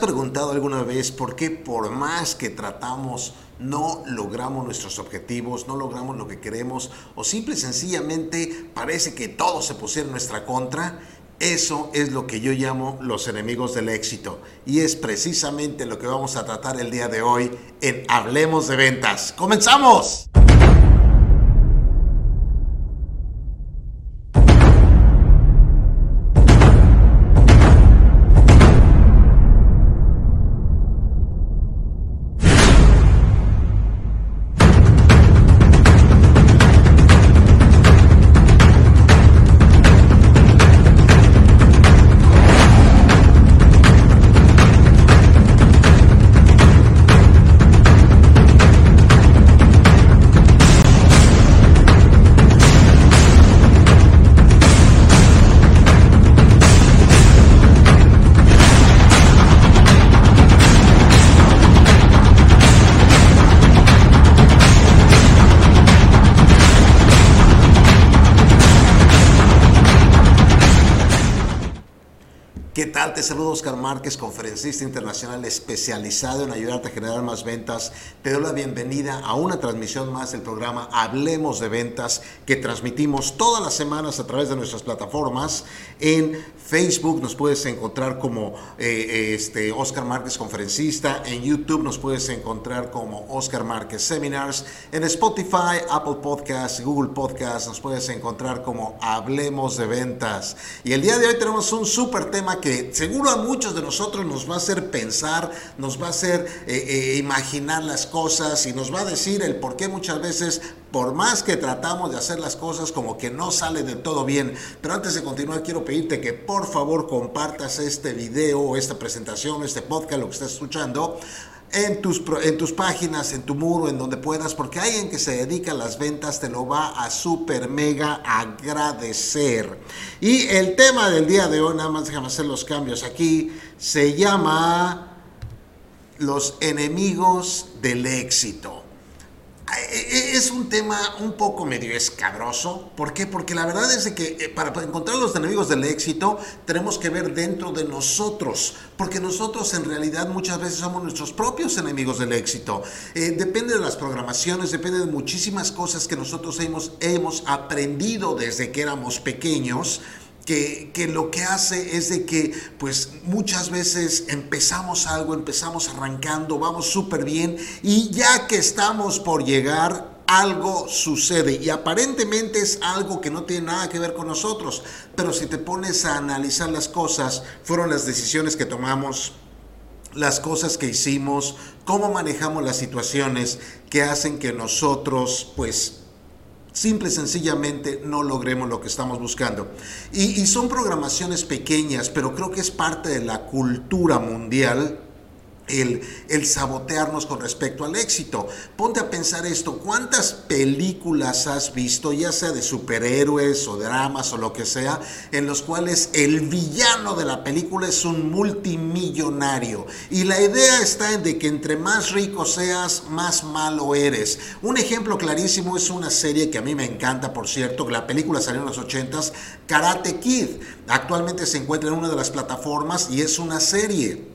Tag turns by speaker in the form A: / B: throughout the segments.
A: preguntado alguna vez por qué por más que tratamos no logramos nuestros objetivos, no logramos lo que queremos o simple y sencillamente parece que todo se pusiera en nuestra contra? Eso es lo que yo llamo los enemigos del éxito y es precisamente lo que vamos a tratar el día de hoy en Hablemos de Ventas. ¡Comenzamos! Te saludo Oscar Márquez, conferencista internacional especializado en ayudarte a generar más ventas. Te doy la bienvenida a una transmisión más del programa Hablemos de Ventas que transmitimos todas las semanas a través de nuestras plataformas. En Facebook nos puedes encontrar como eh, este, Oscar Márquez Conferencista. En YouTube nos puedes encontrar como Oscar Márquez Seminars. En Spotify, Apple Podcasts, Google Podcasts nos puedes encontrar como Hablemos de Ventas. Y el día de hoy tenemos un súper tema que seguro a muchos de nosotros nos va a hacer pensar, nos va a hacer eh, eh, imaginar las cosas y nos va a decir el por qué muchas veces, por más que tratamos de hacer las cosas, como que no sale de todo bien. Pero antes de continuar, quiero pedirte que por favor compartas este video esta presentación, este podcast, lo que estás escuchando en tus, en tus páginas, en tu muro, en donde puedas, porque alguien que se dedica a las ventas te lo va a super mega agradecer. Y el tema del día de hoy, nada más déjame hacer los cambios aquí, se llama los enemigos del éxito. E, e, es un tema un poco medio escabroso. ¿Por qué? Porque la verdad es que eh, para encontrar los enemigos del éxito tenemos que ver dentro de nosotros. Porque nosotros en realidad muchas veces somos nuestros propios enemigos del éxito. Eh, depende de las programaciones, depende de muchísimas cosas que nosotros hemos, hemos aprendido desde que éramos pequeños que, lo que hace es de que pues muchas veces empezamos algo, empezamos arrancando, vamos súper bien y ya que estamos por llegar algo sucede. Y aparentemente es algo que no tiene nada que ver con nosotros, pero si te pones a analizar las cosas, fueron las decisiones que tomamos, las cosas que hicimos, cómo manejamos las situaciones que hacen que nosotros pues simple y sencillamente no logremos lo que estamos buscando. Y, y, son programaciones pequeñas, pero creo que es parte de la cultura mundial el, sabotearnos con respecto al éxito. Ponte a pensar esto, ¿cuántas películas has visto, ya sea de superhéroes o dramas o lo que sea, en los cuales el villano de la película es un multimillonario? Y la idea está en de que entre más rico seas, más malo eres. Un ejemplo clarísimo es una serie que a mí me encanta, por cierto, que la película salió en los 80s, Karate Kid. Actualmente se encuentra en una de las plataformas y es una serie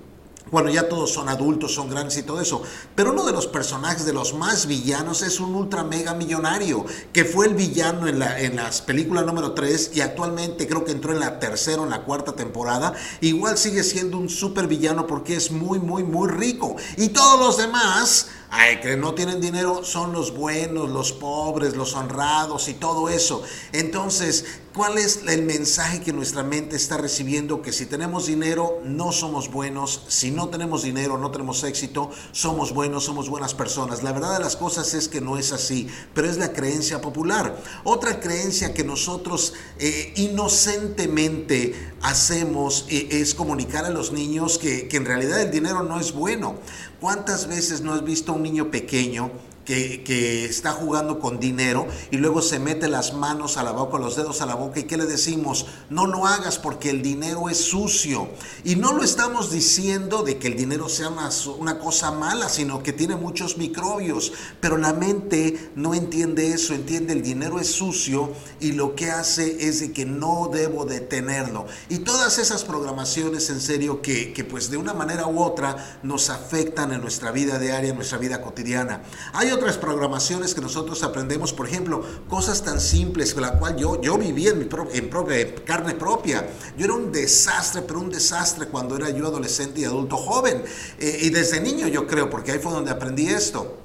A: bueno, ya todos son adultos, son grandes y todo eso. Pero uno de los personajes de los más villanos es un ultra mega millonario, que fue el villano en la en las películas número 3 y actualmente creo que entró en la tercera o en la cuarta temporada. Igual sigue siendo un super villano porque es muy, muy, muy rico. Y todos los demás Ay, que no tienen dinero son los buenos, los pobres, los honrados y todo eso. Entonces, ¿cuál es el mensaje que nuestra mente está recibiendo? Que si tenemos dinero, no somos buenos. Si no tenemos dinero, no tenemos éxito, somos buenos, somos buenas personas. La verdad de las cosas es que no es así, pero es la creencia popular. Otra creencia que nosotros eh, inocentemente hacemos eh, es comunicar a los niños que, que en realidad el dinero no es bueno. ¿Cuántas veces no has visto a un niño pequeño que, está jugando con dinero y luego se mete las manos a la boca, los dedos a la boca y ¿qué le decimos? No lo hagas porque el dinero es sucio. Y no lo estamos diciendo de que el dinero sea una, una cosa mala, sino que tiene muchos microbios. Pero la mente no entiende eso, entiende el dinero es sucio y lo que hace es de que no debo de tenerlo. Y todas esas programaciones en serio que, que pues de una manera u otra nos afectan en nuestra vida diaria, en nuestra vida cotidiana. Hay otras programaciones que nosotros aprendemos, por ejemplo, cosas tan simples con la cual yo, yo viví en mi en propia, carne propia. Yo era un desastre, pero un desastre cuando era yo adolescente y adulto joven. Eh, y desde niño yo creo, porque ahí fue donde aprendí esto.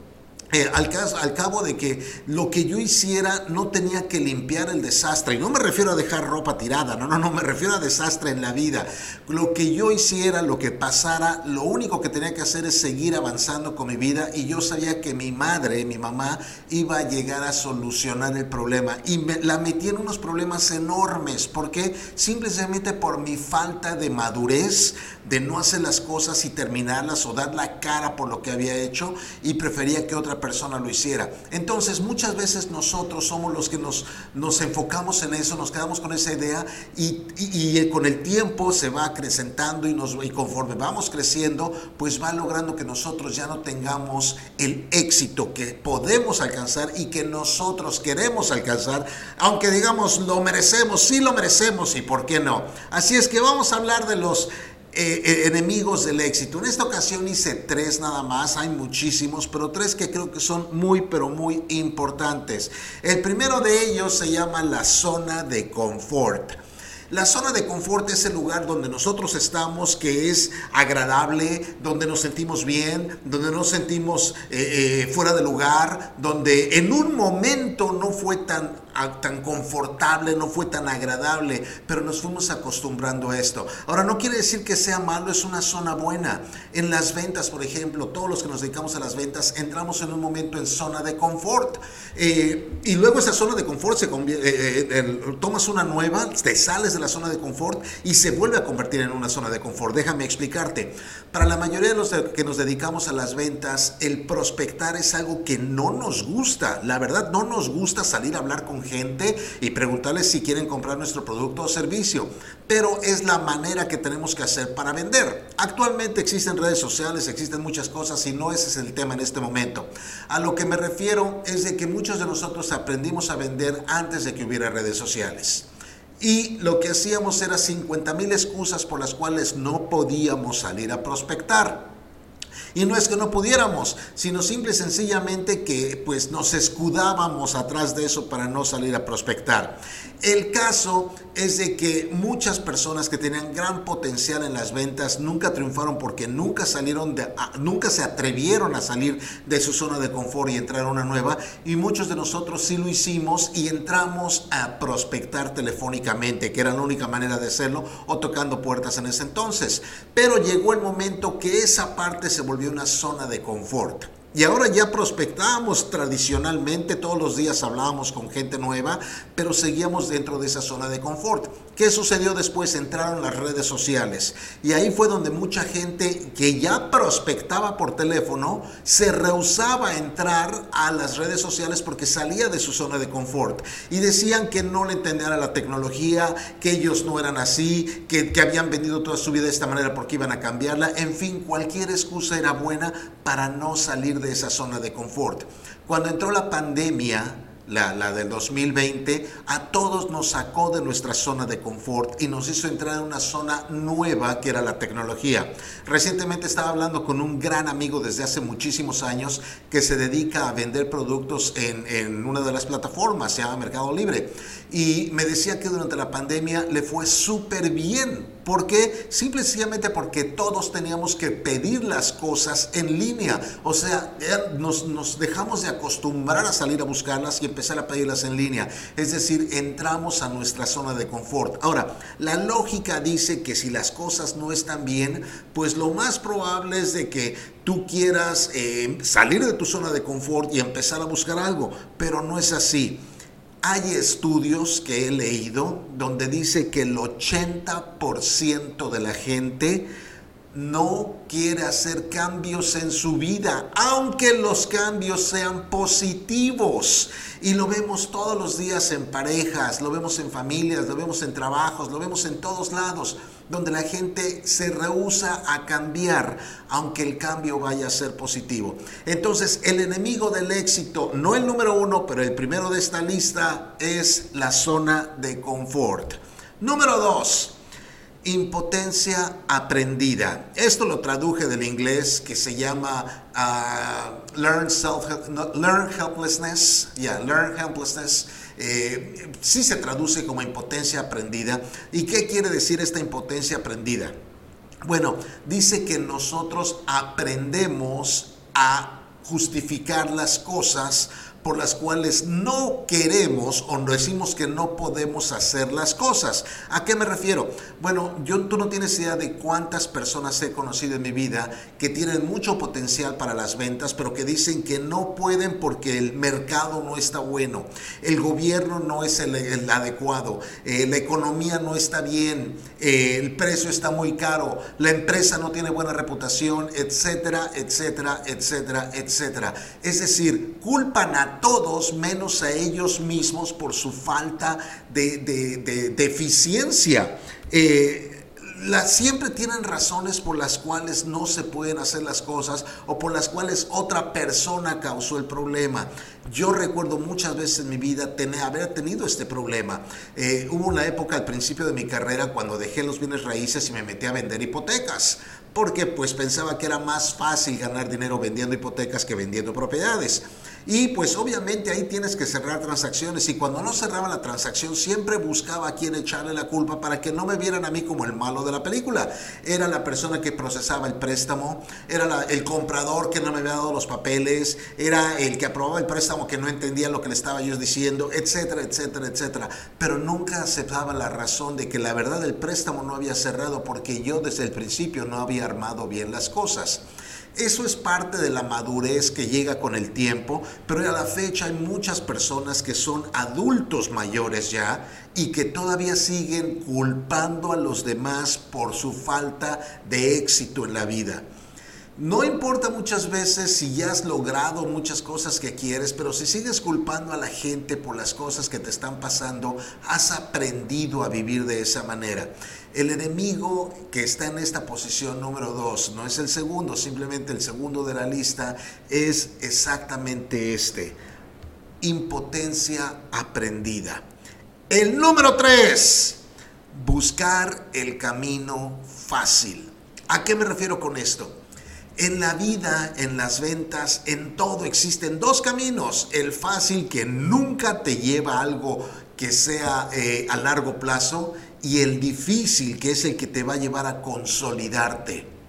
A: Eh, al, cabo de que lo que yo hiciera no tenía que limpiar el desastre. Y no me refiero a dejar ropa tirada, no, no, no, me refiero a desastre en la vida. Lo que yo hiciera, lo que pasara, lo único que tenía que hacer es seguir avanzando con mi vida. Y yo sabía que mi madre, mi mamá, iba a llegar a solucionar el problema. Y me, la metí en unos problemas enormes. porque Simplemente por mi falta de madurez, de no hacer las cosas y terminarlas o dar la cara por lo que había hecho. Y prefería que otra persona lo hiciera. Entonces muchas veces nosotros somos los que nos, nos enfocamos en eso, nos quedamos con esa idea y, y, con el tiempo se va acrecentando y, nos, y conforme vamos creciendo, pues va logrando que nosotros ya no tengamos el éxito que podemos alcanzar y que nosotros queremos alcanzar, aunque digamos lo merecemos, sí lo merecemos y por qué no. Así es que vamos a hablar de los eh, eh, enemigos del éxito. En esta ocasión hice tres nada más, hay muchísimos, pero tres que creo que son muy, pero muy importantes. El primero de ellos se llama la zona de confort. La zona de confort es el lugar donde nosotros estamos, que es agradable, donde nos sentimos bien, donde nos sentimos eh, fuera de lugar, donde en un momento no fue tan tan confortable, no fue tan agradable, pero nos fuimos acostumbrando a esto. Ahora, no quiere decir que sea malo, es una zona buena. En las ventas, por ejemplo, todos los que nos dedicamos a las ventas, entramos en un momento en zona de confort. Eh, y luego esa zona de confort se convierte, eh, eh, tomas una nueva, te sales de la zona de confort y se vuelve a convertir en una zona de confort. Déjame explicarte. Para la mayoría de los que nos dedicamos a las ventas, el prospectar es algo que no nos gusta. La verdad, no nos gusta salir a hablar con gente y preguntarles si quieren comprar nuestro producto o servicio. Pero es la manera que tenemos que hacer para vender. Actualmente existen redes sociales, existen muchas cosas y no ese es el tema en este momento. A lo que me refiero es de que muchos de nosotros aprendimos a vender antes de que hubiera redes sociales. Y lo que hacíamos era 50 mil excusas por las cuales no podíamos salir a prospectar. Y no es que no pudiéramos, sino simple y sencillamente que pues nos escudábamos atrás de eso para no salir a prospectar. El caso es de que muchas personas que tenían gran potencial en las ventas nunca triunfaron porque nunca salieron de, nunca se atrevieron a salir de su zona de confort y entrar a una nueva y muchos de nosotros sí lo hicimos y entramos a prospectar telefónicamente, que era la única manera de hacerlo o tocando puertas en ese entonces. Pero llegó el momento que esa parte se volvió una zona de confort. Y ahora ya prospectábamos tradicionalmente, todos los días hablábamos con gente nueva, pero seguíamos dentro de esa zona de confort. ¿Qué sucedió después? Entraron las redes sociales y ahí fue donde mucha gente que ya prospectaba por teléfono se rehusaba a entrar a las redes sociales porque salía de su zona de confort y decían que no le entendían a la tecnología, que ellos no eran así, que, que habían vendido toda su vida de esta manera porque iban a cambiarla. En fin, cualquier excusa era buena para no de esa zona de confort. Cuando entró la pandemia, la, la, del 2020, a todos nos sacó de nuestra zona de confort y nos hizo entrar en una zona nueva que era la tecnología. Recientemente estaba hablando con un gran amigo desde hace muchísimos años que se dedica a vender productos en, en una de las plataformas, se llama Mercado Libre, y me decía que durante la pandemia le fue súper bien ¿Por qué? Simple y sencillamente porque todos teníamos que pedir las cosas en línea. O sea, nos, dejamos de acostumbrar a salir a buscarlas y empezar a pedirlas en línea. Es decir, entramos a nuestra zona de confort. Ahora, la lógica dice que si las cosas no están bien, pues lo más probable es de que tú quieras eh, salir de tu zona de confort y empezar a buscar algo. Pero no es así. Hay estudios que he leído donde dice que el 80% de la gente no quiere hacer cambios en su vida, aunque los cambios sean positivos. Y lo vemos todos los días en parejas, lo vemos en familias, lo vemos en trabajos, lo vemos en todos lados, donde la gente se rehúsa a cambiar, aunque el cambio vaya a ser positivo. Entonces, el enemigo del éxito, no el número uno, pero el primero de esta lista, es la zona de confort. Número dos, impotencia aprendida. Esto lo traduje del inglés que se llama uh, learn, self, learn helplessness. Yeah, learn helplessness. Eh, sí se traduce como impotencia aprendida. ¿Y qué quiere decir esta impotencia aprendida? Bueno, dice que nosotros aprendemos a justificar las cosas por las cuales no queremos o decimos que no podemos hacer las cosas. ¿A qué me refiero? Bueno, yo, tú no tienes idea de cuántas personas he conocido en mi vida que tienen mucho potencial para las ventas, pero que dicen que no pueden porque el mercado no está bueno, el gobierno no es el, adecuado, eh, la economía no está bien, eh, el precio está muy caro, la empresa no tiene buena reputación, etcétera, etcétera, etcétera, etcétera. Es decir, culpan a todos menos a ellos mismos por su falta de, de, eficiencia. Eh, siempre tienen razones por las cuales no se pueden hacer las cosas o por las cuales otra persona causó el problema. Yo recuerdo muchas veces en mi vida tener, haber tenido este problema. Eh, hubo una época al principio de mi carrera cuando dejé los bienes raíces y me metí a vender hipotecas porque pues pensaba que era más fácil ganar dinero vendiendo hipotecas que vendiendo propiedades. Y pues obviamente ahí tienes que cerrar transacciones y cuando no cerraba la transacción siempre buscaba a quien echarle la culpa para que no me vieran a mí como el malo de la película. Era la persona que procesaba el préstamo, era el comprador que no me había dado los papeles, era el que aprobaba el préstamo que no entendía lo que le estaba yo diciendo, etcétera, etcétera, etcétera. Pero nunca aceptaba la razón de que la verdad el préstamo no había cerrado porque yo desde el principio no había armado bien las cosas. Eso es parte de la madurez que llega con el tiempo, pero a la fecha hay muchas personas que son adultos mayores ya y que todavía siguen culpando a los demás por su falta de éxito en la vida. No importa muchas veces si ya has logrado muchas cosas que quieres, pero si sigues culpando a la gente por las cosas que te están pasando, has aprendido a vivir de esa manera. El enemigo que está en esta posición número dos no es el segundo, simplemente el segundo de la lista es exactamente este. Impotencia aprendida. El número tres, buscar el camino fácil. ¿A qué me refiero con esto? En la vida, en las ventas, en todo existen dos caminos. El fácil que nunca te lleva a algo que sea eh, a largo plazo y el difícil que es el que te va a llevar a consolidarte.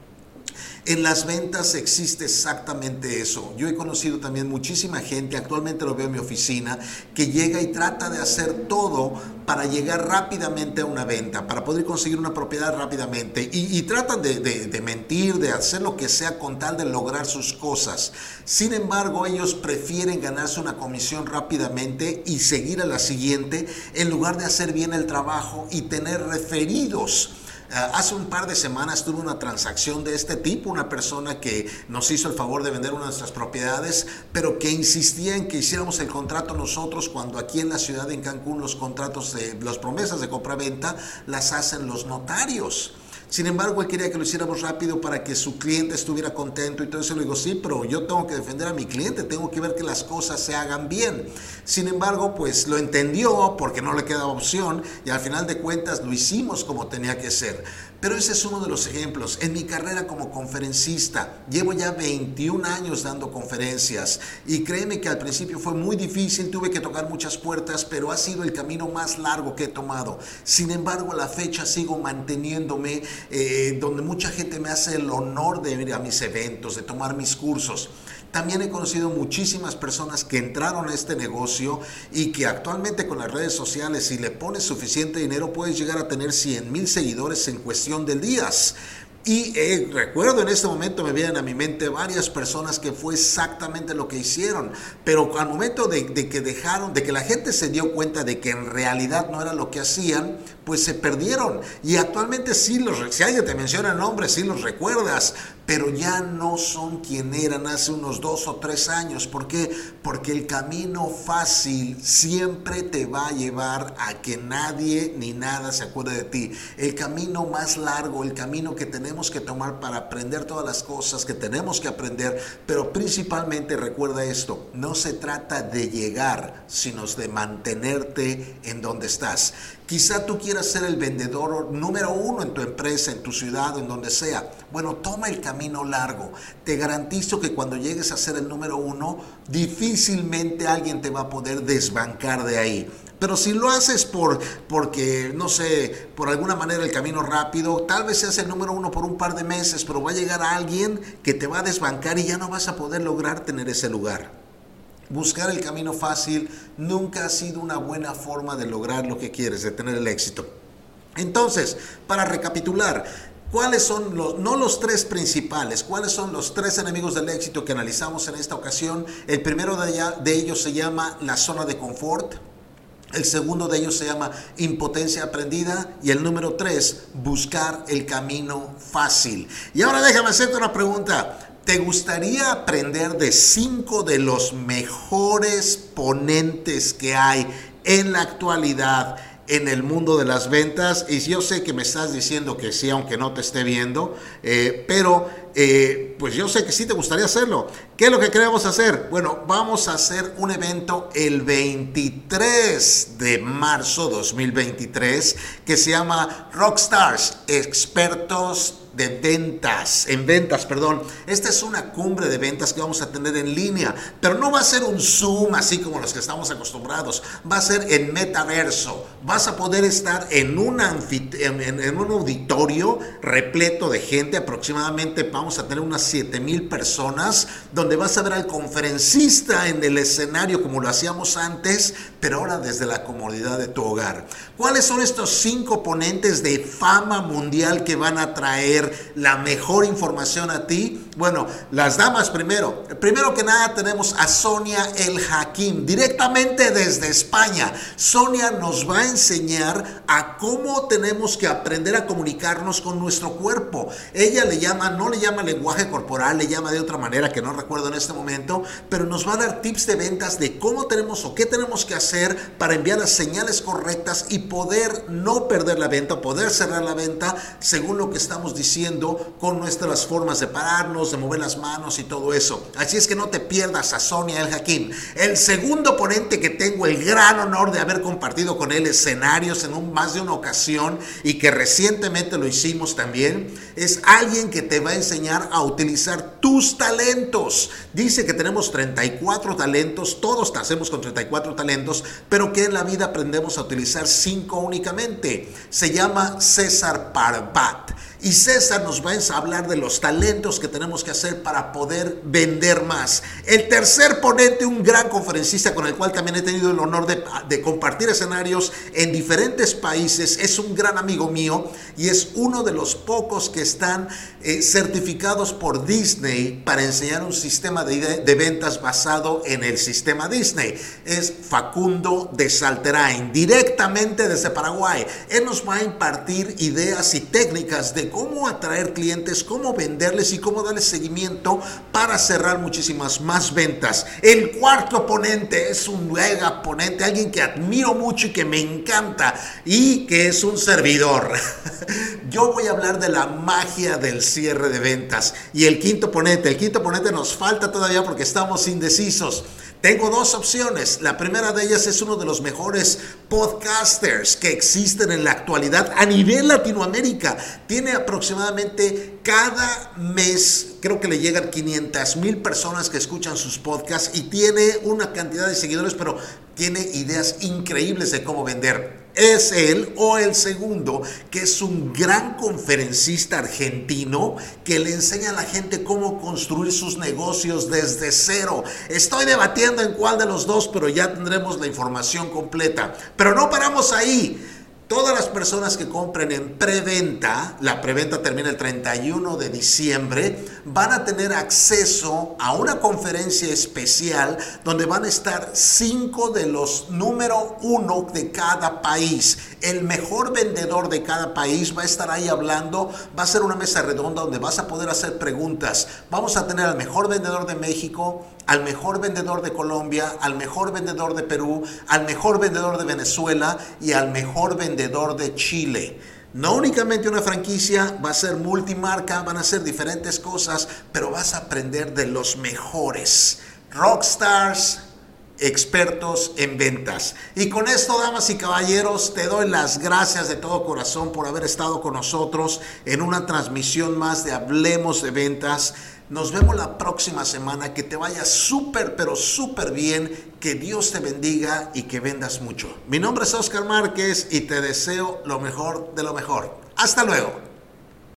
A: En las ventas existe exactamente eso. Yo he conocido también muchísima gente, actualmente lo veo en mi oficina, que llega y trata de hacer todo para llegar rápidamente a una venta, para poder conseguir una propiedad rápidamente. Y, tratan de, mentir, de hacer lo que sea con tal de lograr sus cosas. Sin embargo, ellos prefieren ganarse una comisión rápidamente y seguir a la siguiente en lugar de hacer bien el trabajo y tener referidos hace un par de semanas tuve una transacción de este tipo, una persona que nos hizo el favor de vender una de nuestras propiedades, pero que insistía en que hiciéramos el contrato nosotros cuando aquí en la ciudad de Cancún los contratos, de, las promesas de compra-venta las hacen los notarios. Sin embargo, él quería que lo hiciéramos rápido para que su cliente estuviera contento y todo eso. Le digo, sí, pero yo tengo que defender a mi cliente, tengo que ver que las cosas se hagan bien. Sin embargo, pues lo entendió porque no le quedaba opción y al final de cuentas lo hicimos como tenía que ser. Pero ese es uno de los ejemplos. En mi carrera como conferencista, llevo ya 21 años dando conferencias y créeme que al principio fue muy difícil, tuve que tocar muchas puertas, pero ha sido el camino más largo que he tomado. Sin embargo, a la fecha sigo manteniéndome eh, donde mucha gente me hace el honor de ir a mis eventos, de tomar mis cursos. También he conocido muchísimas personas que entraron a este negocio y que actualmente con las redes sociales, si le pones suficiente dinero, puedes llegar a tener 100 mil seguidores en cuestión de días. Y eh, recuerdo en este momento me vienen a mi mente varias personas que fue exactamente lo que hicieron, pero al momento de, que dejaron, de que la gente se dio cuenta de que en realidad no era lo que hacían, pues se perdieron. Y actualmente sí los, si alguien te menciona el nombre, sí los recuerdas, pero ya no son quien eran hace unos dos o tres años. ¿Por qué? Porque el camino fácil siempre te va a llevar a que nadie ni nada se acuerde de ti. El camino más largo, el camino que tenemos que tomar para aprender todas las cosas que tenemos que aprender, pero principalmente recuerda esto, no se trata de llegar, sino de mantenerte en donde estás. Quizá tú quieras ser el vendedor número uno en tu empresa, en tu ciudad, en donde sea. Bueno, toma el camino largo. Te garantizo que cuando llegues a ser el número uno, difícilmente alguien te va a poder desbancar de ahí. Pero si lo haces por, porque, no sé, por alguna manera el camino rápido, tal vez seas el número uno por un par de meses, pero va a llegar alguien que te va a desbancar y ya no vas a poder lograr tener ese lugar. Buscar el camino fácil nunca ha sido una buena forma de lograr lo que quieres, de tener el éxito. Entonces, para recapitular, ¿cuáles son los, no los tres principales, cuáles son los tres enemigos del éxito que analizamos en esta ocasión? El primero de, de ellos se llama la zona de confort. El segundo de ellos se llama impotencia aprendida y el número tres, buscar el camino fácil. Y ahora déjame hacerte una pregunta. ¿Te gustaría aprender de cinco de los mejores ponentes que hay en la actualidad en el mundo de las ventas? Y yo sé que me estás diciendo que sí, aunque no te esté viendo, eh, pero eh, pues yo sé que sí te gustaría hacerlo. ¿Qué es lo que queremos hacer? Bueno, vamos a hacer un evento el 23 de marzo 2023 que se llama Rockstars, expertos de ventas, en ventas, perdón. Esta es una cumbre de ventas que vamos a tener en línea, pero no va a ser un Zoom así como los que estamos acostumbrados, va a ser en metaverso. Vas a poder estar en un, en, un auditorio repleto de gente, aproximadamente vamos a tener unas 7 mil personas, donde vas a ver al conferencista en el escenario como lo hacíamos antes, pero ahora desde la comodidad de tu hogar. ¿Cuáles son estos cinco ponentes de fama mundial que van a traer? la mejor información a ti? Bueno, las damas primero. Primero que nada tenemos a Sonia El Hakim, directamente desde España. Sonia nos va a enseñar a cómo tenemos que aprender a comunicarnos con nuestro cuerpo. Ella le llama, no le llama lenguaje corporal, le llama de otra manera que no recuerdo en este momento, pero nos va a dar tips de ventas de cómo tenemos o qué tenemos que hacer para enviar las señales correctas y poder no perder la venta, poder cerrar la venta según lo que estamos diciendo con nuestras formas de pararnos, de mover las manos y todo eso. Así es que no te pierdas a Sonia El Hakim. El segundo ponente que tengo el gran honor de haber compartido con él escenarios en un, más de una ocasión y que recientemente lo hicimos también, es alguien que te va a enseñar a utilizar tus talentos. Dice que tenemos 34 talentos, todos nacemos con 34 talentos, pero que en la vida aprendemos a utilizar 5 únicamente. Se llama César Parbat. Y César nos va a hablar de los talentos que tenemos que hacer para poder vender más. El tercer ponente, un gran conferencista con el cual también he tenido el honor de, compartir escenarios en diferentes países, es un gran amigo mío y es uno de los pocos que están eh, certificados por Disney para enseñar un sistema de, de ventas basado en el sistema Disney. Es Facundo de Salterain, directamente desde Paraguay. Él nos va a impartir ideas y técnicas de cómo atraer clientes, cómo venderles y cómo darles seguimiento para cerrar muchísimas más ventas. El cuarto ponente es un mega ponente, alguien que admiro mucho y que me encanta y que es un servidor. Yo voy a hablar de la magia del cierre de ventas. Y el quinto ponente, el quinto ponente nos falta todavía porque estamos indecisos. Tengo dos opciones. La primera de ellas es uno de los mejores podcasters que existen en la actualidad a nivel Latinoamérica. Tiene aproximadamente cada mes, creo que le llegan 500 mil personas que escuchan sus podcasts y tiene una cantidad de seguidores, pero tiene ideas increíbles de cómo vender es él o el segundo, que es un gran conferencista argentino que le enseña a la gente cómo construir sus negocios desde cero. Estoy debatiendo en cuál de los dos, pero ya tendremos la información completa. Pero no paramos ahí. Todas las personas que compren en preventa, la preventa termina el 31 de diciembre, van a tener acceso a una conferencia especial donde van a estar cinco de los número uno de cada país. El mejor vendedor de cada país va a estar ahí hablando. Va a ser una mesa redonda donde vas a poder hacer preguntas. Vamos a tener al mejor vendedor de México, al mejor vendedor de Colombia, al mejor vendedor de Perú, al mejor vendedor de Venezuela y al mejor vendedor de Chile. No únicamente una franquicia, va a ser multimarca, van a ser diferentes cosas, pero vas a aprender de los mejores. Rockstars, expertos en ventas. Y con esto, damas y caballeros, te doy las gracias de todo corazón por haber estado con nosotros en una transmisión más de Hablemos de Ventas. Nos vemos la próxima semana. Que te vaya súper, pero súper bien. Que Dios te bendiga y que vendas mucho. Mi nombre es Oscar Márquez y te deseo lo mejor de lo mejor. Hasta luego.